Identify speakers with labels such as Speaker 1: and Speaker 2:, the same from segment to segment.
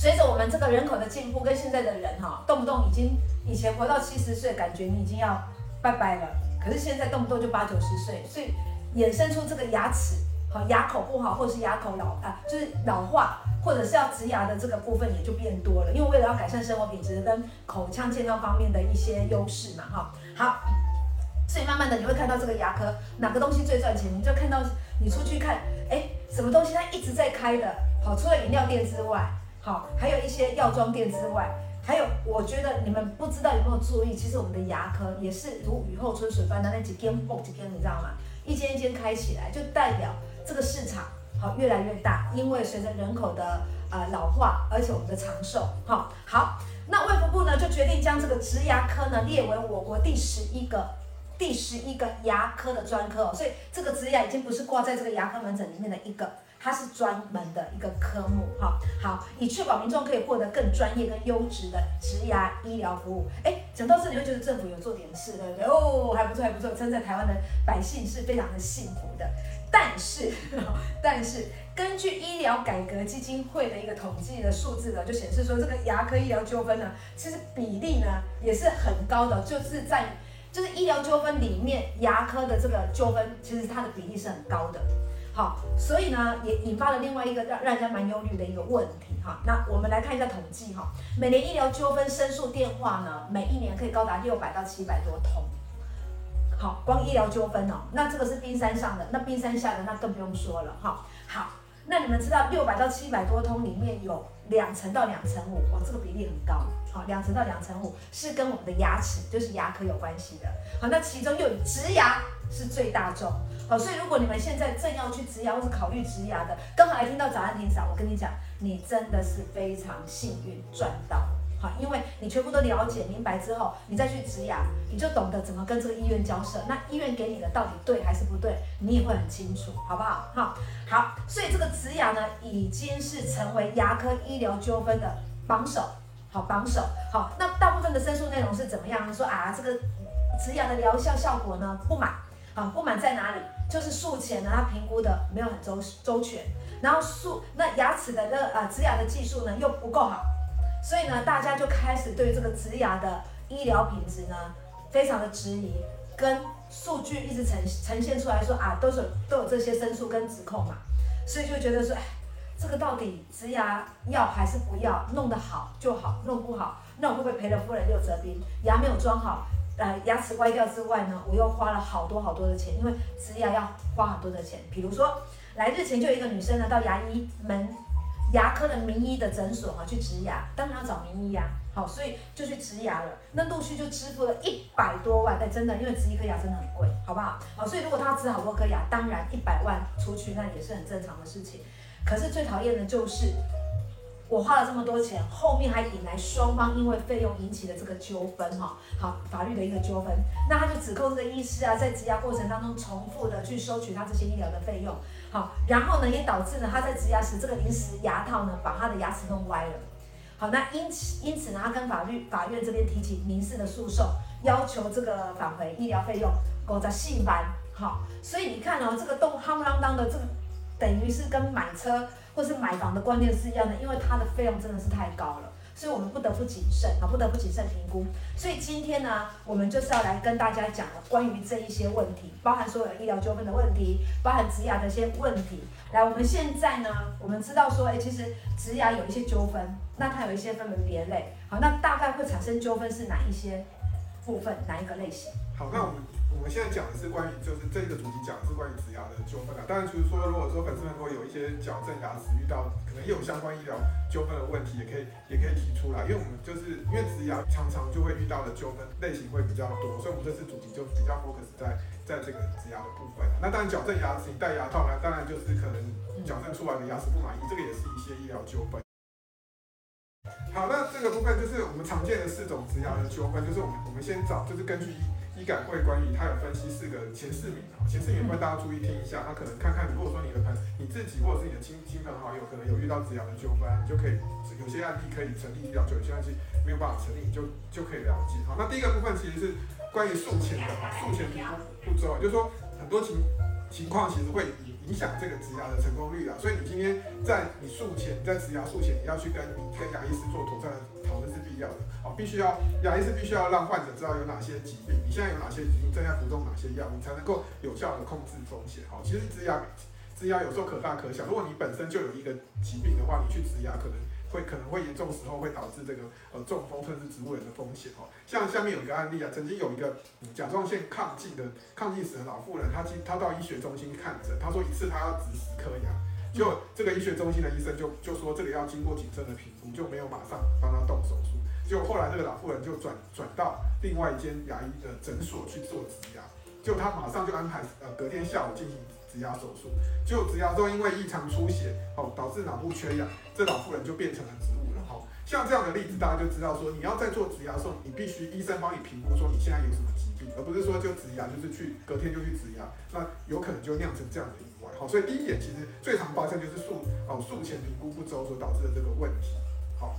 Speaker 1: 随着我们这个人口的进步，跟现在的人哈，动不动已经以前活到七十岁，感觉你已经要拜拜了，可是现在动不动就八九十岁，所以衍生出这个牙齿好牙口不好，或者是牙口老啊，就是老化，或者是要植牙的这个部分也就变多了，因为为了要改善生活品质跟口腔健康方面的一些优势嘛哈。好，所以慢慢的你会看到这个牙科哪个东西最赚钱，你就看到你出去看，哎，什么东西它一直在开的，好，除了饮料店之外。好，还有一些药妆店之外，还有我觉得你们不知道有没有注意，其实我们的牙科也是如雨后春笋般的那几间蹦几间，你知道吗？一间一间开起来，就代表这个市场好越来越大，因为随着人口的呃老化，而且我们的长寿，好，好，那卫福部呢就决定将这个植牙科呢列为我国第十一个第十一个牙科的专科哦，所以这个植牙已经不是挂在这个牙科门诊里面的一个。它是专门的一个科目，哈，好，以确保民众可以获得更专业、更优质的植牙医疗服务。哎，讲到这里，会觉得政府有做点事，对不对？哦，还不错，还不错，真在台湾的百姓是非常的幸福的。但是，但是，根据医疗改革基金会的一个统计的数字呢，就显示说，这个牙科医疗纠纷呢，其实比例呢也是很高的，就是在就是医疗纠纷里面，牙科的这个纠纷，其实它的比例是很高的。好，所以呢，也引发了另外一个让让人家蛮忧虑的一个问题哈。那我们来看一下统计哈，每年医疗纠纷申诉电话呢，每一年可以高达六百到七百多通。好，光医疗纠纷哦，那这个是冰山上的，那冰山下的那更不用说了哈。好，那你们知道六百到七百多通里面有两成到两成五，哦，这个比例很高。好，两成到两成五是跟我们的牙齿，就是牙科有关系的。好，那其中又以植牙是最大众。好，所以如果你们现在正要去植牙或是考虑植牙的，刚好来听到早安霆嫂，我跟你讲，你真的是非常幸运赚到。好，因为你全部都了解明白之后，你再去植牙，你就懂得怎么跟这个医院交涉。那医院给你的到底对还是不对，你也会很清楚，好不好？好，好，所以这个植牙呢，已经是成为牙科医疗纠纷的榜首。好，榜首。好，那大部分的申诉内容是怎么样呢？说啊，这个植牙的疗效效果呢不满。啊，不满在哪里？就是术前呢，他评估的没有很周周全，然后术那牙齿的那呃植牙的技术呢又不够好，所以呢大家就开始对这个植牙的医疗品质呢非常的质疑，跟数据一直呈呈现出来说啊都是都有这些申诉跟指控嘛，所以就觉得说哎这个到底植牙要还是不要？弄得好就好，弄不好那我会不会赔了夫人又折兵？牙没有装好。呃，牙齿歪掉之外呢，我又花了好多好多的钱，因为植牙要花很多的钱。比如说，来日前就有一个女生呢，到牙医门牙科的名医的诊所哈去植牙，当然要找名医呀，好，所以就去植牙了。那陆续就支付了一百多万，但真的，因为植一颗牙真的很贵，好不好？好，所以如果他要植好多颗牙，当然一百万出去那也是很正常的事情。可是最讨厌的就是。我花了这么多钱，后面还引来双方因为费用引起的这个纠纷哈，好，法律的一个纠纷，那他就指控这个医师啊，在植牙过程当中重复的去收取他这些医疗的费用，好，然后呢也导致呢他在植牙时这个临时牙套呢把他的牙齿弄歪了，好，那因此因此呢他跟法律法院这边提起民事的诉讼，要求这个返回医疗费用，狗在细班，好，所以你看哦，这个动夯不啷当的这个等于是跟买车。或是买房的观念是一样的，因为它的费用真的是太高了，所以我们不得不谨慎啊，不得不谨慎评估。所以今天呢，我们就是要来跟大家讲了关于这一些问题，包含所有医疗纠纷的问题，包含植牙的一些问题。来，我们现在呢，我们知道说，哎，其实植牙有一些纠纷，那它有一些分门别类。好，那大概会产生纠纷是哪一些部分，哪一个类型？
Speaker 2: 好，那我们。我们现在讲的是关于，就是这个主题讲的是关于植牙的纠纷啊。当然，就是说，如果说粉丝们如果有一些矫正牙齿遇到可能也有相关医疗纠纷的问题，也可以也可以提出来。因为我们就是因为植牙常常就会遇到的纠纷类型会比较多，所以我们这次主题就比较 focus 在在这个植牙的部分。那当然，矫正牙齿戴牙套呢，当然就是可能矫正出来的牙齿不满意，这个也是一些医疗纠纷。好，那这个部分就是我们常见的四种植牙的纠纷，就是我们我们先找，就是根据。医改会关于他有分析四个前四名啊，前四名，的话大家注意听一下。他可能看看，如果说你的朋你自己或者是你的亲亲朋好友可能有遇到植牙的纠纷，你就可以有些案例可以成立医疗纠纷，有些案例没有办法成立，你就就可以了解。好，那第一个部分其实是关于术前的哈，术前评估步骤，就是说很多情情况其实会以影响这个植牙的成功率啊。所以你今天在你术前，在植牙术前，你要去跟跟牙医师做妥善的讨论是必要的。哦，必须要牙医师必须要让患者知道有哪些疾病，你现在有哪些疾病，正在服用哪些药你，才能够有效的控制风险。好，其实植牙植牙有时候可大可小，如果你本身就有一个疾病的话，你去植牙可能。会可能会严重时候会导致这个呃中风甚至植物人的风险哦。像下面有一个案例啊，曾经有一个甲状腺亢进的亢进死的老妇人，她她到医学中心看诊，她说一次她要植十颗牙，就这个医学中心的医生就就说这个要经过谨慎的评估，就没有马上帮她动手术。结果后来这个老妇人就转转到另外一间牙医的诊所去做植牙，就她马上就安排呃隔天下午进行。植牙手术，就植牙之后因为异常出血，哦，导致脑部缺氧，这老妇人就变成了植物人。哈，像这样的例子，大家就知道说，你要在做植牙的时候，你必须医生帮你评估说你现在有什么疾病，而不是说就植牙就是去隔天就去植牙，那有可能就酿成这样的意外。好，所以第一点其实最常发生就是术哦术前评估不周所导致的这个问题。好，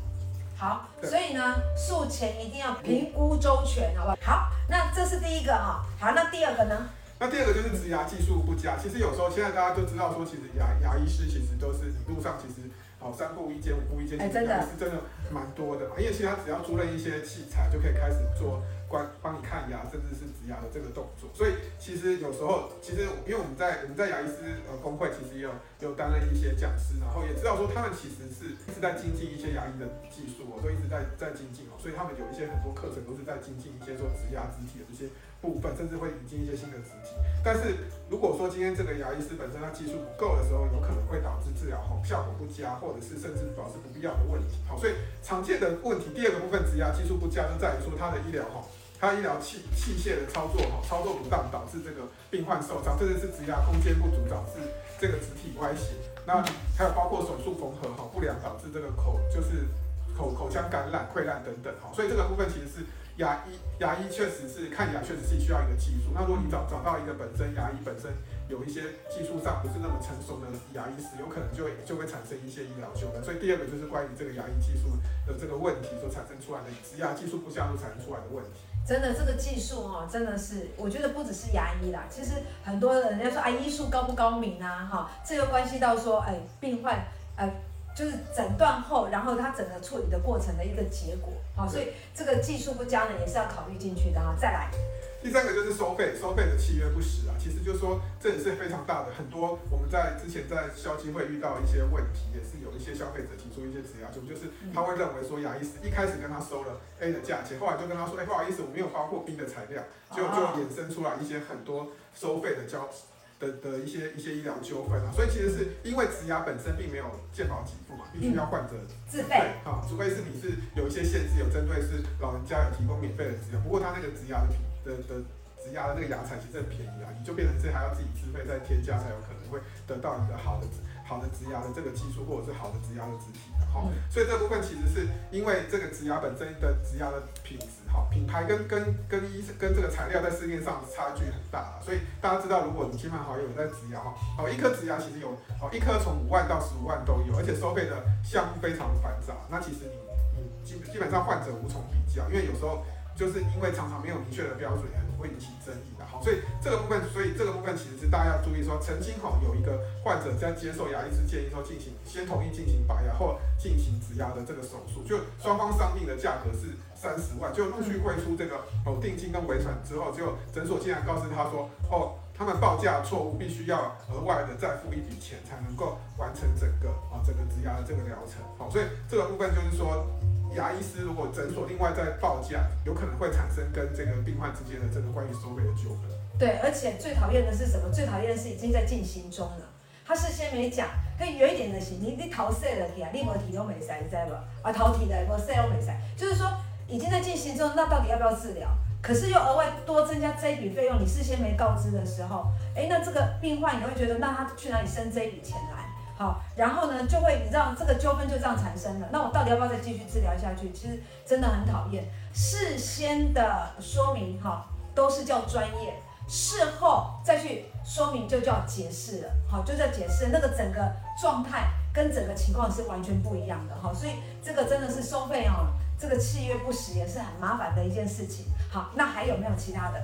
Speaker 1: 好，所以呢术前一定要评估周全，好不好？好，那这是第一个哈。好，那第二个呢？
Speaker 2: 那第二个就是植牙技术不佳，其实有时候现在大家都知道说，其实牙牙医师其实都是路上其实哦三步一间五步一间，其实是真的蛮多的嘛，因为其实他只要租了一些器材就可以开始做。关帮你看牙，甚至是植牙的这个动作，所以其实有时候，其实因为我们在我们在牙医师呃工会，其实也有有担任一些讲师，然后也知道说他们其实是是在精进一些牙医的技术，我都一直在在精进哦，所以他们有一些很多课程都是在精进一些说植牙植体的这些部分，甚至会引进一些新的植体。但是如果说今天这个牙医师本身他技术不够的时候，有可能会导致治疗后效果不佳，或者是甚至导致不必要的问题。好，所以常见的问题，第二个部分植牙技术不佳就在于说他的医疗哈。它医疗器器械的操作哈，操作不当导致这个病患受伤，甚至是植牙空间不足导致这个植体歪斜。那还有包括手术缝合哈不良导致这个口就是口口腔感染溃烂等等哈。所以这个部分其实是牙医牙医确实是看牙确实是需要一个技术。那如果你找找到一个本身牙医本身有一些技术上不是那么成熟的牙医师，有可能就会就会产生一些医疗纠纷。所以第二个就是关于这个牙医技术的这个问题所产生出来的植牙技术不佳所产生出来的问题。
Speaker 1: 真的，这个技术哈，真的是，我觉得不只是牙医啦，其实很多人家说啊，医术高不高明啊，哈，这个关系到说，哎，病患，呃，就是诊断后，然后他整个处理的过程的一个结果，好，所以这个技术不佳呢，也是要考虑进去的哈。再来。
Speaker 2: 第三个就是收费，收费的契约不实啊，其实就是说这也是非常大的，很多我们在之前在消基会遇到一些问题，也是有一些消费者提出一些质疑，就就是他会认为说牙医师一开始跟他收了 A 的价钱，后来就跟他说，哎，不好意思，我没有包括 B 的材料，就就衍生出来一些很多收费的交的的一些一些医疗纠纷啊，所以其实是因为植牙本身并没有健保给付嘛，必须要患者
Speaker 1: 自费
Speaker 2: 啊，除非是你是有一些限制，有针对是老人家有提供免费的植牙，不过他那个植牙的品。的的植牙的那个牙材其实很便宜啊，你就变成是还要自己自费再添加，才有可能会得到一个好的好的植牙的这个技术，或者是好的植牙的植体的哈。所以这部分其实是因为这个植牙本身的植牙的品质哈，品牌跟跟跟医跟这个材料在市面上差距很大，所以大家知道，如果你亲朋好友在植牙哈，哦一颗植牙其实有哦一颗从五万到十五万都有，而且收费的项目非常繁杂，那其实你你基基本上患者无从比较，因为有时候。就是因为常常没有明确的标准，很会引起争议的。好，所以这个部分，所以这个部分其实是大家要注意说，曾经哈有一个患者在接受牙医师建议说进行先同意进行拔牙后进行植牙的这个手术，就双方商定的价格是三十万，就陆续汇出这个哦定金跟尾款之后，就诊所竟然告诉他说哦，他们报价错误，必须要额外的再付一笔钱才能够完成整个啊整个植牙的这个疗程。好，所以这个部分就是说。牙医师如果诊所另外再报价，有可能会产生跟这个病患之间的这个关于收费的纠纷。
Speaker 1: 对，而且最讨厌的是什么？最讨厌的是已经在进行中了，他事先没讲，可以远一点的行，你你头洗了去啊，你无提都没使，你知道不？啊，头提的无洗都没使，就是说已经在进行中，那到底要不要治疗？可是又额外多增加这一笔费用，你事先没告知的时候，哎，那这个病患也会觉得，那他去哪里生这一笔钱来？好，然后呢，就会让这个纠纷就这样产生了。那我到底要不要再继续治疗下去？其实真的很讨厌。事先的说明哈，都是叫专业，事后再去说明就叫解释了。好，就叫解释，那个整个状态跟整个情况是完全不一样的哈。所以这个真的是收费哦，这个契约不实也是很麻烦的一件事情。好，那还有没有其他的？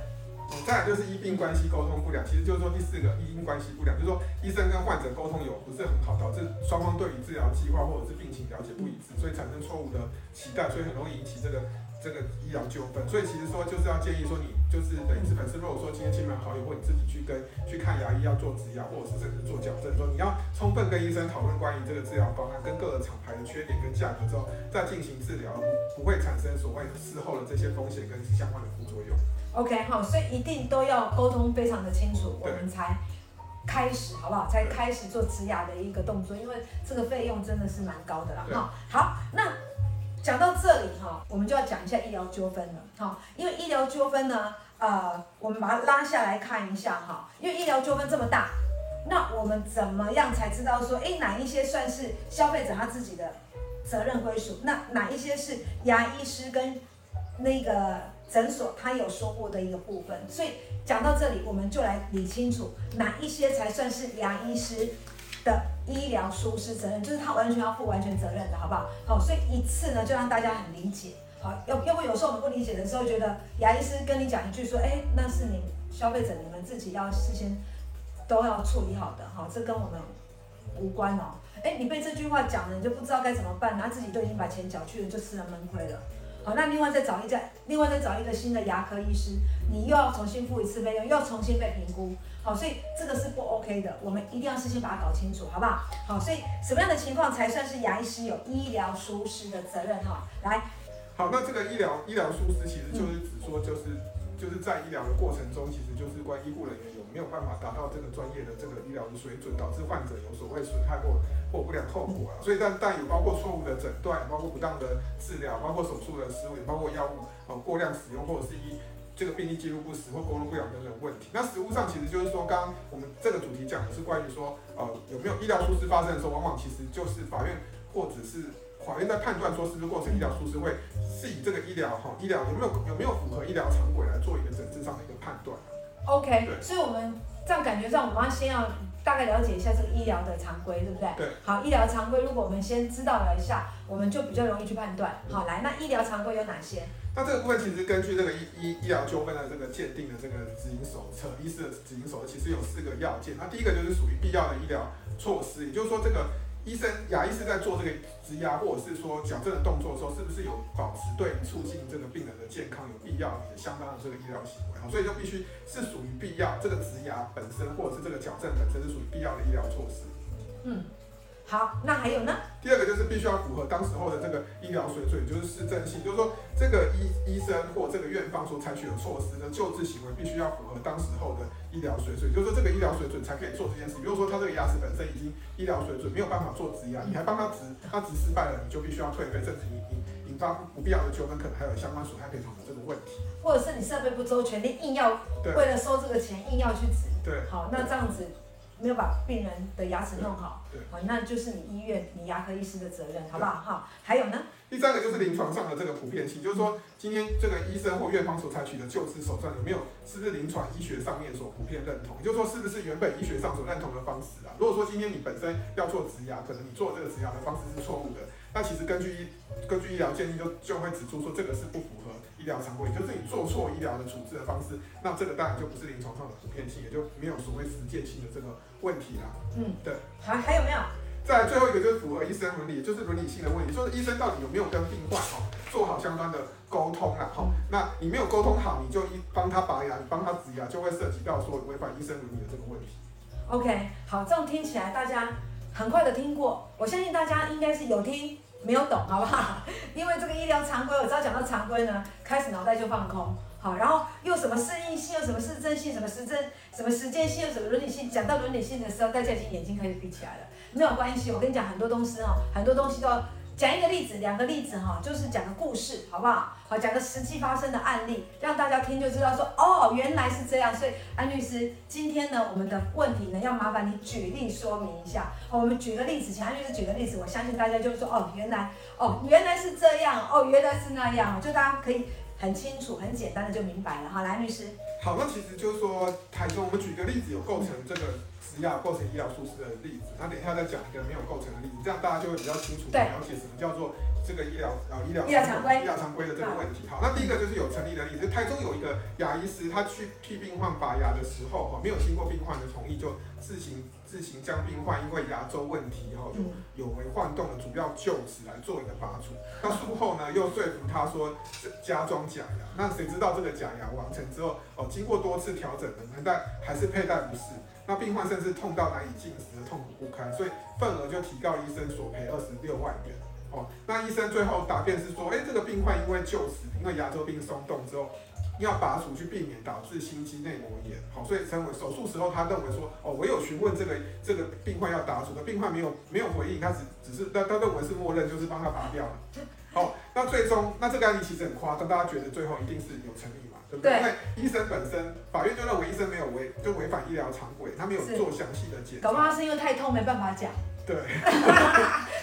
Speaker 2: 再来就是医病关系沟通不良，其实就是说第四个医因关系不良，就是说医生跟患者沟通有不是很好，导致双方对于治疗计划或者是病情了解不一致，所以产生错误的期待，所以很容易引起这个。这个医疗纠纷，所以其实说就是要建议说，你就是等于是粉丝，如果说今天亲朋好友或你自己去跟去看牙医要做植牙，或者是甚至做矫正，说你要充分跟医生讨论关于这个治疗方案跟各个厂牌的缺点跟价格之后，再进行治疗，不会产生所谓事后的这些风险跟相关的副作用。
Speaker 1: OK，好，所以一定都要沟通非常的清楚，我们才开始，好不好？才开始做植牙的一个动作，因为这个费用真的是蛮高的啦。哈，好，那。讲到这里哈，我们就要讲一下医疗纠纷了哈。因为医疗纠纷呢，呃，我们把它拉下来看一下哈。因为医疗纠纷这么大，那我们怎么样才知道说，诶，哪一些算是消费者他自己的责任归属？那哪一些是牙医师跟那个诊所他有说过的一个部分？所以讲到这里，我们就来理清楚哪一些才算是牙医师的医疗疏失责任，就是他完全要负完全责任的，好不好？好，所以一次呢，就让大家很理解。好，要要不有时候我们不理解的时候，觉得牙医师跟你讲一句说，哎，那是你消费者你们自己要事先都要处理好的，好，这跟我们无关哦。哎，你被这句话讲了，你就不知道该怎么办，然后自己都已经把钱缴去了，就吃了闷亏了。好，那另外再找一家，另外再找一个新的牙科医师，你又要重新付一次费用，又要重新被评估。好，所以这个是不 OK 的，我们一定要事先把它搞清楚，好不好？好，所以什么样的情况才算是牙医师有医疗疏失的责任？哈，来，
Speaker 2: 好，那这个医疗医疗疏失其实就是指说，就是、就是在医疗的过程中，其实就是关医护人员没有办法达到这个专业的这个医疗的水准，导致患者有所谓损害或或不良后果啊。所以但但有包括错误的诊断，包括不当的治疗，包括手术的失误，包括药物呃过量使用或者是医。这个病历记录不实或沟通不良等等问题，那实务上其实就是说，刚我们这个主题讲的是关于说，呃，有没有医疗疏失发生的时候，往往其实就是法院或者是法院在判断说是不是构成医疗疏失，会是以这个医疗哈医疗有没有有没有符合医疗常规来做一个诊治上的一个。
Speaker 1: OK，对，所以我们这样感觉上，我们要先要大概了解一下这个医疗的常规，对不对？
Speaker 2: 对。
Speaker 1: 好，医疗常规，如果我们先知道了一下，我们就比较容易去判断。好，来，那医疗常规有哪些？
Speaker 2: 那这个部分其实根据这个医医医疗纠纷的这个鉴定的这个指引手册，医师的指引手册其实有四个要件。那第一个就是属于必要的医疗措施，也就是说，这个医生牙医是在做这个植牙或者是说矫正的动作的时候，是不是有保持对促进这个病人的健康有必要的相当的这个医疗行为？好，所以就必须是属于必要，这个植牙本身或者是这个矫正本身是属于必要的医疗措施。
Speaker 1: 嗯。好，那还有呢？
Speaker 2: 第二个就是必须要符合当时候的这个医疗水准，就是市政性，就是说这个医医生或这个院方所采取的措施的救治行为，必须要符合当时候的医疗水准，就是说这个医疗水准才可以做这件事。比如说他这个牙齿本身已经医疗水准没有办法做植牙，你还帮他植，他植失败了，你就必须要退费，甚至引引引发不必要的纠纷，可能还有相关损害赔偿的这个问题。
Speaker 1: 或者是你设备不周全，你硬要为了收这个钱硬要去植。
Speaker 2: 对，
Speaker 1: 好，那这样子。没有把病人的牙齿弄好，
Speaker 2: 对，
Speaker 1: 好，那就是你医院、你牙科医师的责任，好不好？哈，还有呢？
Speaker 2: 第三个就是临床上的这个普遍性，就是说今天这个医生或院方所采取的救治手段有没有，是不是临床医学上面所普遍认同？也就是说，是不是原本医学上所认同的方式啊？如果说今天你本身要做植牙，可能你做这个植牙的方式是错误的，那其实根据医根据医疗建议就就会指出说这个是不符合。医疗常规，就是你做错医疗的处置的方式，那这个当然就不是临床上的普遍性，也就没有所谓实践性的这个问题啦。
Speaker 1: 嗯，
Speaker 2: 对。
Speaker 1: 还还有没有？
Speaker 2: 再来最后一个就是符合医生伦理，就是伦理性的问题，就是医生到底有没有跟病患哈做好相关的沟通啦？哈，那你没有沟通好，你就一帮他拔牙，你帮他植牙，就会涉及到说违反医生伦理的这个问题。
Speaker 1: OK，好，这样听起来大家很快的听过，我相信大家应该是有听。没有懂，好不好？因为这个医疗常规，我只要讲到常规呢，开始脑袋就放空。好，然后又什么适应性，又什么适正性，什么实证，什么时间性，又什么伦理性。讲到伦理性的时候，大家已经眼睛开始闭起来了。没有关系，我跟你讲很多东西哦，很多东西都要。讲一个例子，两个例子哈，就是讲个故事，好不好？好，讲个实际发生的案例，让大家听就知道说，哦，原来是这样。所以安律师，今天呢，我们的问题呢，要麻烦你举例说明一下。好，我们举个例子，请安律师举个例子，我相信大家就说，哦，原来，哦，原来是这样，哦，原来是那样，就大家可以很清楚、很简单的就明白了。好，来，律师。
Speaker 2: 好，那其实就是说，台中我们举个例子，有构成这个植牙构成医疗疏失的例子，那等一下再讲一个没有构成的例子，这样大家就会比较清楚了解什么叫做。这个医疗呃医疗医疗常规医疗常规的这个问题，好，那第一个就是有成立的例子，台中有一个牙医师，他去替病患拔牙的时候，哈，没有经过病患的同意，就自行自行将病患因为牙周问题，哈，有有为晃动的主要臼齿来做一个拔除。那术后呢，又说服他说加装假牙，那谁知道这个假牙完成之后，哦，经过多次调整的，但还是佩戴不适，那病患甚至痛到难以进食的痛苦不堪，所以份额就提告医生索赔二十六万元。哦，那医生最后答辩是说，哎，这个病患因为臼齿，因为牙周病松动之后，要拔除去避免导致心肌内膜炎。好，所以成为手术时候，他认为说，哦，我有询问这个这个病患要拔除的，病患没有没有回应，他只只是他他认为是默认，就是帮他拔掉了。好，那最终那这个案例其实很夸张，大家觉得最后一定是有成立嘛，对不对？对。因为医生本身，法院就认为医生没有违就违反医疗常规，他没有做详细的检查。
Speaker 1: 搞不好是因为太痛没办法讲。
Speaker 2: 对，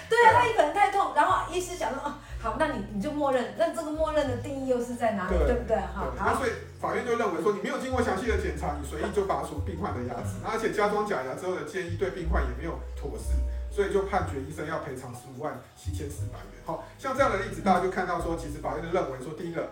Speaker 1: 对啊，他一个人太痛，然后医师讲说，哦，好，那你你就默认，那这个默认的定义又是在哪里，对，对不对？哈，
Speaker 2: 好，所以法院就认为说，你没有经过详细的检查，你随意就拔除病患的牙齿，而且加装假牙之后的建议对病患也没有妥适，所以就判决医生要赔偿十五万七千四百元。好，像这样的例子，大家就看到说，其实法院就认为说，第一个。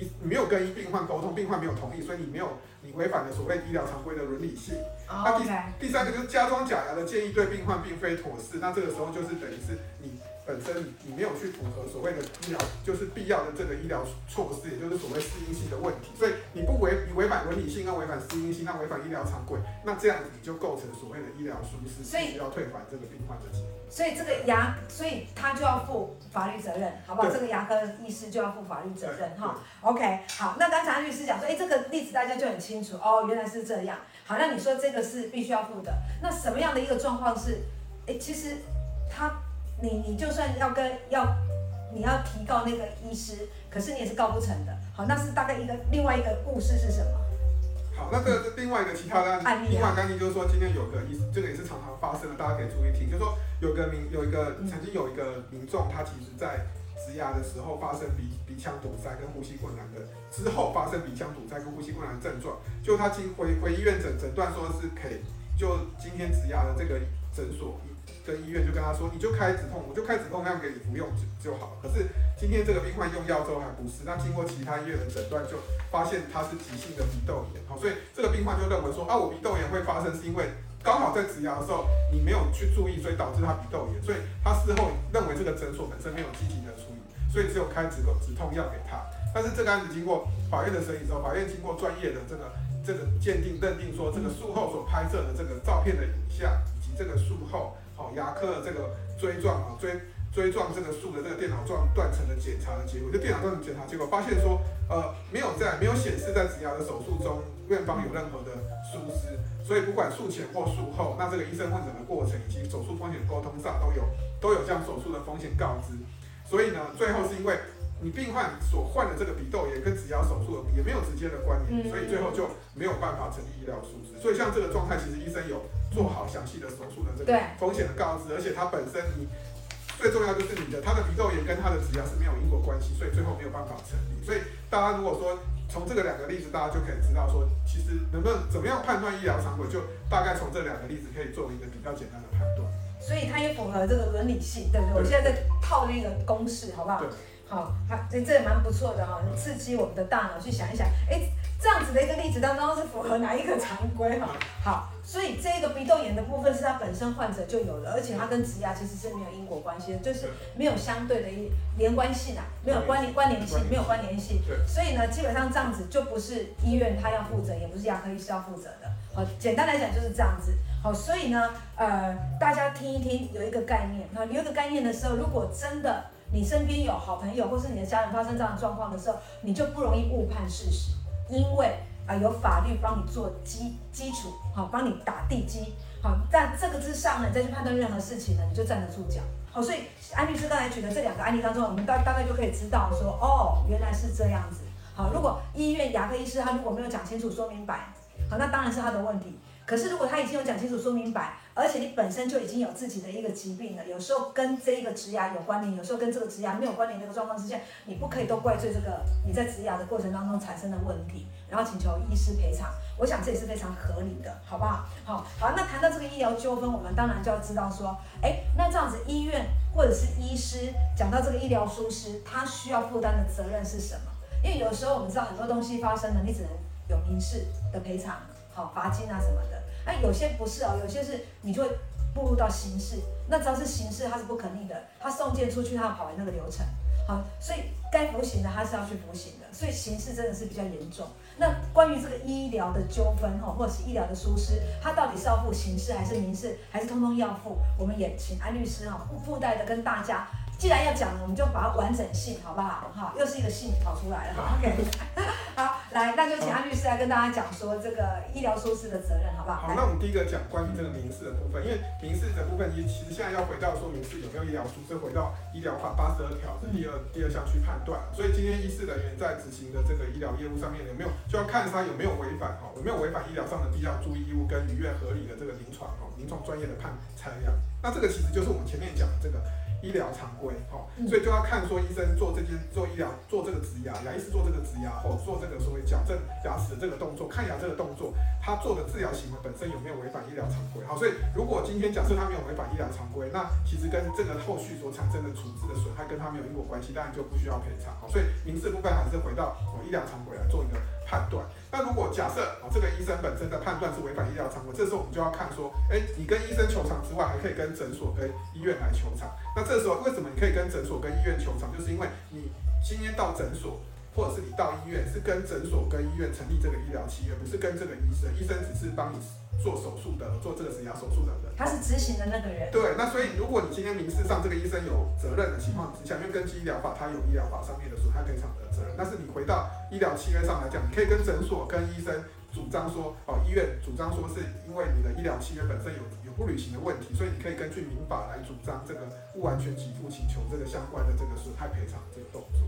Speaker 2: 你没有跟病患沟通，病患没有同意，所以你没有，你违反了所谓医疗常规的伦理性。
Speaker 1: Oh.
Speaker 2: 那第第三个就是加装假牙的建议对病患并非妥适，那这个时候就是等于是你。本身你没有去符合所谓的医疗，就是必要的这个医疗措施，也就是所谓适应性的问题。所以你不违，你违反伦理性，那违反适应性，那违反医疗常规，那这样子你就构成所谓的医疗疏失，所以要退还这个病患的钱。
Speaker 1: 所以这个牙，所以他就要负法律责任，好不好？这个牙科医师就要负法律责任，哈。OK，好，那刚才律师讲说，哎，这个例子大家就很清楚哦，原来是这样。好，那你说这个是必须要付的，那什么样的一个状况是，哎，其实他。你你就算要跟要，你要提告那个医师，可是你也是告不成的。好，那是大概一个另外一个故事是什么？
Speaker 2: 好，那这个是另外一个其他的案例。另外案例就是说，今天有个医，这个也是常常发生的，大家可以注意听。就是说，有个民有一个曾经有一个民众，他其实在植牙的时候发生鼻鼻腔堵塞跟呼吸困难的，之后发生鼻腔堵塞跟呼吸困难的症状，就他经回回医院诊诊断说是可以，就今天植牙的这个诊所。跟医院就跟他说，你就开止痛，我就开止痛药给你服用就就好。可是今天这个病患用药之后还不是，那经过其他医院的诊断，就发现他是急性的鼻窦炎。好，所以这个病患就认为说，啊，我鼻窦炎会发生是因为刚好在植牙的时候你没有去注意，所以导致他鼻窦炎。所以他事后认为这个诊所本身没有积极的处理，所以只有开止痛止痛药给他。但是这个案子经过法院的审理之后，法院经过专业的这个这个鉴定认定说，这个术后所拍摄的这个照片的影像以及这个术后。好，牙科的这个锥状啊，锥锥状这个树的这个电脑状断层的检查的结果，就电脑断层检查结果发现说，呃，没有在没有显示在植牙的手术中院方有任何的疏失，所以不管术前或术后，那这个医生问诊的过程以及手术风险沟通上都有都有将手术的风险告知，所以呢，最后是因为你病患所患的这个鼻窦炎跟植牙手术也没有直接的关联，所以最后就没有办法成立医疗疏失，所以像这个状态，其实医生有。做好详细的手术的这个风险的告知，而且它本身你最重要就是你的它的鼻窦炎跟它的植牙是没有因果关系，所以最后没有办法成立。所以大家如果说从这个两个例子，大家就可以知道说，其实能不能怎么样判断医疗常规，就大概从这两个例子可以作为一个比较简单的判断。所以它也符合这个伦理性，对不对？对，我现在在套那个公式，好不好？对。好，好，这这也蛮不错的哈，刺激我们的大脑去想一想，哎，这样子的一个例子当中是符合哪一个常规哈？好。所以这个鼻窦炎的部分是它本身患者就有了，而且它跟植牙其实是没有因果关系的，就是没有相对的一连关系啊，没有关联关联性，没有关联性。所以呢，基本上这样子就不是医院他要负责，也不是牙科医师要负责的。好，简单来讲就是这样子。好，所以呢，呃，大家听一听，有一个概念。那，有一个概念的时候，如果真的你身边有好朋友或是你的家人发生这样的状况的时候，你就不容易误判事实，因为。啊，有法律帮你做基基。础，好，帮你打地基，好，在这个之上呢，你再去判断任何事情呢，你就站得住脚，好，所以安律师刚才举的这两个案例当中，我们大大概就可以知道说，哦，原来是这样子，好，如果医院牙科医师他如果没有讲清楚说明白，好，那当然是他的问题，可是如果他已经有讲清楚说明白，
Speaker 1: 而且你本身就已经有自己的一个疾病了，有时候跟这一个植牙有关联，有时候跟这个植牙没有关联的一个状况之下，你不可以都怪罪这个你在植牙的过程当中产生的问题，然后请求医师赔偿。我想这也是非常合理的，好不好？好，好，那谈到这个医疗纠纷，我们当然就要知道说，哎，那这样子医院或者是医师讲到这个医疗疏失，他需要负担的责任是什么？因为有时候我们知道很多东西发生了，你只能有民事的赔偿，好，罚金啊什么的。那有些不是哦，有些是你就会步入到刑事。那只要是刑事，它是不可逆的，他送件出去，他要跑完那个流程，好，所以该服刑的他是要去服刑的。所以刑事真的是比较严重。那关于这个医疗的纠纷哈，或者是医疗的疏失，他到底是要付刑事还是民事，还是通通要付？我们也请安律师哈，附附带的跟大家。既然要讲了，我们就把它完整性，好不好？哈，又是一个性跑出来了。好，OK。好，来，那就请安律师来跟大家讲说这个医疗疏失的责任，好不好？
Speaker 2: 好，那我们第一个讲关于这个民事的部分，因为民事的部分，其实现在要回到说民事有没有医疗疏失，回到医疗法八十二条的第二第二项去判断。所以今天医事人员在执行的这个医疗业务上面有没有，就要看他有没有违反哈，有没有违反医疗上的必要注意义务跟逾越合理的这个临床哈，临床专业的判裁量。那这个其实就是我们前面讲的这个。医疗常规，哈，所以就要看说医生做这件做医疗做这个植牙，牙医师做这个植牙后做这个所谓矫正牙齿的这个动作，看牙这个动作，他做的治疗行为本身有没有违反医疗常规？好，所以如果今天假设他没有违反医疗常规，那其实跟这个后续所产生的处置的损害跟他没有因果关系，当然就不需要赔偿。好，所以民事部分还是回到哦医疗常规来做一个判断。那如果假设啊，这个医生本身的判断是违反医疗常规，这时候我们就要看说，哎，你跟医生求偿之外，还可以跟诊所跟医院来求偿。那这时候为什么你可以跟诊所跟医院求偿？就是因为你今天到诊所，或者是你到医院，是跟诊所跟医院成立这个医疗契约，不是跟这个医生，医生只是帮你。做手术的，做这个植牙手术的人，
Speaker 1: 他是执行的那个人。
Speaker 2: 对，那所以如果你今天民事上这个医生有责任的情况之下，因为根据医疗法，他有医疗法上面的损害赔偿的责任。但是你回到医疗契约上来讲，你可以跟诊所跟医生主张说，哦，医院主张说是因为你的医疗契约本身有有不履行的问题，所以你可以根据民法来主张这个不完全给付请求这个相关的这个损害赔偿这个动作。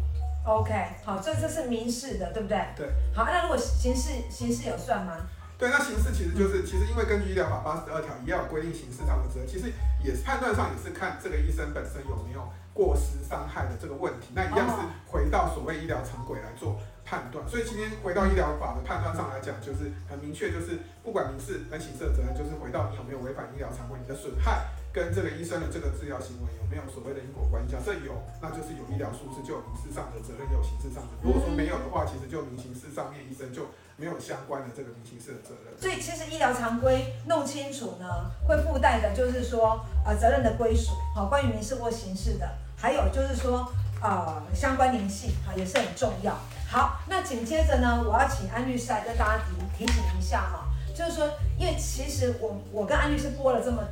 Speaker 1: OK，好，这这是民事的，对不对？
Speaker 2: 对。
Speaker 1: 好，那如果刑事刑事有算吗？
Speaker 2: 对，那刑事其实就是，其实因为根据医疗法八十二条也有规定刑事上的责任，其实也是判断上也是看这个医生本身有没有过失伤害的这个问题，那一样是回到所谓医疗常规来做判断。所以今天回到医疗法的判断上来讲，就是很明确，就是不管民事跟刑事的责任，就是回到你有没有违反医疗常规，你的损害跟这个医生的这个治疗行为有没有所谓的因果关系。假设有，那就是有医疗疏失，就有民事上的责任，有刑事上的。如果说没有的话，其实就民刑事上面医生就。没有相关的这个民刑事的责任，
Speaker 1: 所以其实医疗常规弄清楚呢，会附带的就是说，呃，责任的归属，好，关于民事或刑事的，还有就是说，呃，相关联性，啊，也是很重要。好，那紧接着呢，我要请安律师来跟大家提提醒一下哈，就是说，因为其实我我跟安律师播了这么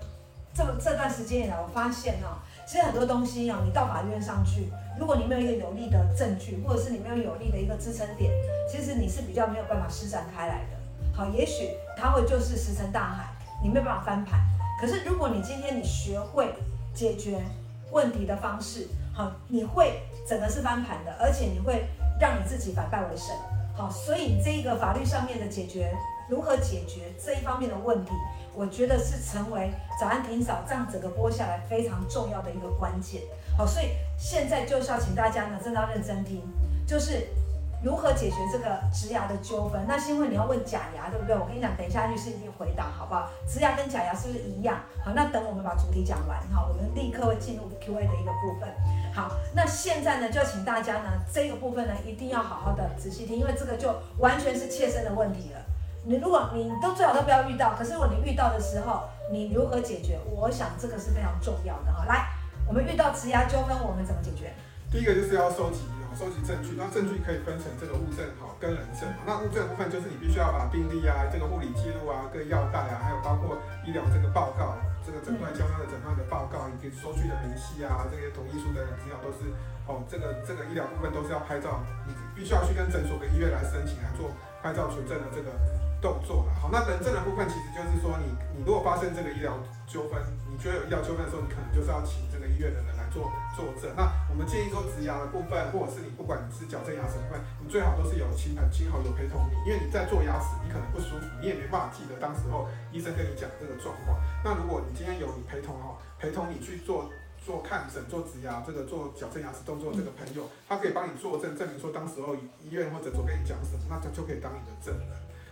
Speaker 1: 这么这段时间以来，我发现呢。其实很多东西啊，你到法院上去，如果你没有一个有力的证据，或者是你没有有力的一个支撑点，其实你是比较没有办法施展开来的。好，也许它会就是石沉大海，你没有办法翻盘。可是如果你今天你学会解决问题的方式，好，你会整个是翻盘的，而且你会让你自己反败为胜。好，所以这一个法律上面的解决，如何解决这一方面的问题？我觉得是成为早安霆嫂这样整个播下来非常重要的一个关键。好，所以现在就是要请大家呢，真的要认真听，就是如何解决这个植牙的纠纷。那因为你要问假牙，对不对？我跟你讲，等一下律师一定回答，好不好？植牙跟假牙是不是一样？好，那等我们把主题讲完，哈，我们立刻会进入 Q&A 的一个部分。好，那现在呢，就要请大家呢，这个部分呢，一定要好好的仔细听，因为这个就完全是切身的问题了。你如果你都最好都不要遇到，可是如果你遇到的时候，你如何解决？我想这个是非常重要的哈。来，我们遇到植牙纠纷，我们怎么解决？
Speaker 2: 第一个就是要收集，收集证据。那证据可以分成这个物证哈跟人证。那物证部分就是你必须要把病历啊、这个护理记录啊、跟药袋啊，还有包括医疗这个报告、这个诊断交叉的诊断的报告以及收据的明细啊，这些同意书等等资料都是哦，这个这个医疗部分都是要拍照，你必须要去跟诊所跟医院来申请来做拍照存证的这个。动作了，好，那人证的部分其实就是说你，你如果发生这个医疗纠纷，你觉得有医疗纠纷的时候，你可能就是要请这个医院的人来做作证。那我们建议说，植牙的部分，或者是你不管你是矫正牙齿的部分，你最好都是有亲朋亲好有陪同你，因为你在做牙齿，你可能不舒服，你也没办法记得当时候医生跟你讲这个状况。那如果你今天有你陪同哦，陪同你去做。做看诊、做植牙，这个做矫正牙齿动作，这个朋友他可以帮你作证，证明说当时候医院或诊所跟你讲什么，那他就可以当你的证人。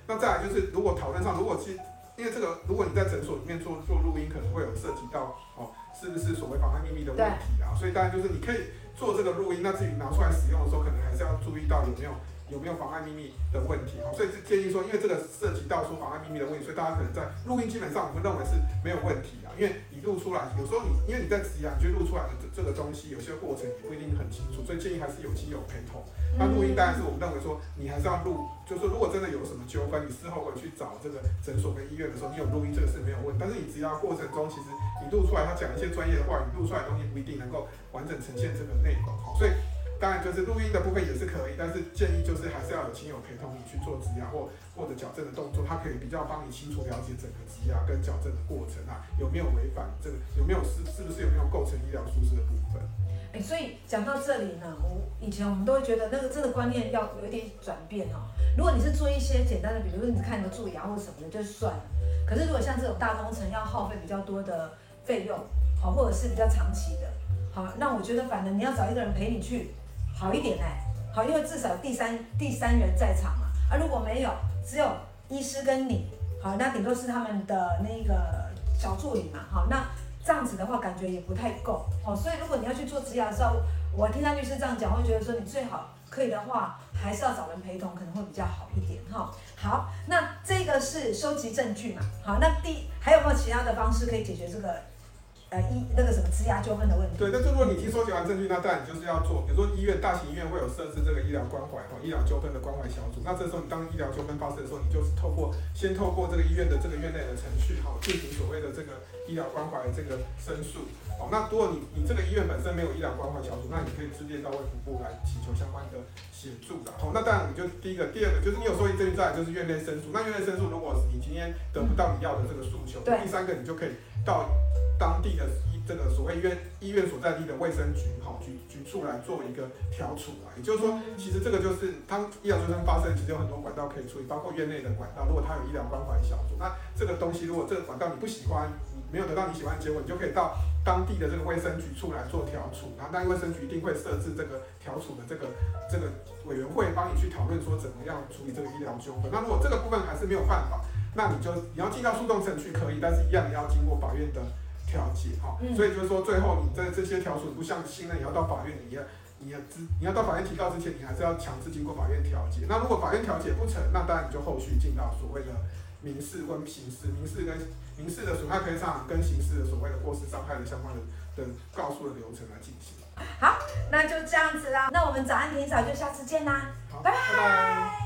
Speaker 2: 那再来就是，如果讨论上，如果其因为这个，如果你在诊所里面做做录音，可能会有涉及到哦，是不是所谓妨害秘密的问题啊？所以当然就是你可以做这个录音，那至于拿出来使用的时候，可能还是要注意到有没有。有没有妨碍秘密的问题？哈，所以是建议说，因为这个涉及到说妨碍秘密的问题，所以大家可能在录音基本上我们认为是没有问题的，因为你录出来，有时候你因为你在植牙，你就录出来的这这个东西，有些过程也不一定很清楚，所以建议还是有亲友陪同。那录音当然是我们认为说，你还是要录，就是说如果真的有什么纠纷，你事后回去找这个诊所跟医院的时候，你有录音这个是没有问题。但是你植牙过程中，其实你录出来他讲一些专业的话，你录出来的东西不一定能够完整呈现这个内容，所以。当然，就是录音的部分也是可以，但是建议就是还是要有亲友陪同你去做植牙或或者矫正的动作，它可以比较帮你清楚了解整个植牙跟矫正的过程啊，有没有违反这个，有没有是是不是有没有构成医疗疏失的部分？
Speaker 1: 哎、所以讲到这里呢，我以前我们都会觉得那个这个观念要有一点转变哦。如果你是做一些简单的，比如说你看个蛀牙或什么的就算了，可是如果像这种大工程要耗费比较多的费用，好，或者是比较长期的，好，那我觉得反正你要找一个人陪你去。好一点哎，好，因为至少第三第三人在场嘛。啊，如果没有，只有医师跟你，好，那顶多是他们的那个小助理嘛。好，那这样子的话，感觉也不太够。好，所以如果你要去做植牙的时候，我听他律师这样讲，会觉得说你最好可以的话，还是要找人陪同，可能会比较好一点。哈，好，那这个是收集证据嘛。好，那第还有没有其他的方式可以解决这个？呃，医那个什么质押纠纷的问题。
Speaker 2: 对，但是如果你提收集完证据，那当然你就是要做，比如说医院大型医院会有设置这个医疗关怀哈，医疗纠纷的关怀小组。那这时候你当医疗纠纷发生的时候，你就是透过先透过这个医院的这个院内的程序哈，进行所谓的这个医疗关怀这个申诉。哦，那如果你你这个医院本身没有医疗关怀小组，那你可以致电到卫福部来请求相关的协助的。哦，那当然你就第一个，第二个就是你有收集证据，在就是院内申诉。那院内申诉，如果你今天得不到你要的这个诉求，第三个你就可以到当地的医。这个所谓医院医院所在地的卫生局哈局局处来做一个调处啊，也就是说，其实这个就是当医疗纠纷发生，其实有很多管道可以处理，包括院内的管道。如果他有医疗关怀小组，那这个东西如果这个管道你不喜欢，你没有得到你喜欢的结果，你就可以到当地的这个卫生局处来做调处。然后，那卫生局一定会设置这个调处的这个这个委员会，帮你去讨论说怎么样处理这个医疗纠纷。那如果这个部分还是没有办法，那你就你要进到诉讼程序可以，但是一样你要经过法院的。调解哈，所以就是说，最后你在这些调处不像新人，你要到法院，你要你要知你要到法院提告之前，你还是要强制经过法院调解。那如果法院调解不成，那当然你就后续进到所谓的民事跟刑事，民事跟民事的损害赔偿跟刑事的所谓的过失伤害的相关的的告诉的流程来进行。
Speaker 1: 好，那就这样子啦。那我们早安霆嫂就下次见啦，好，拜拜。拜拜。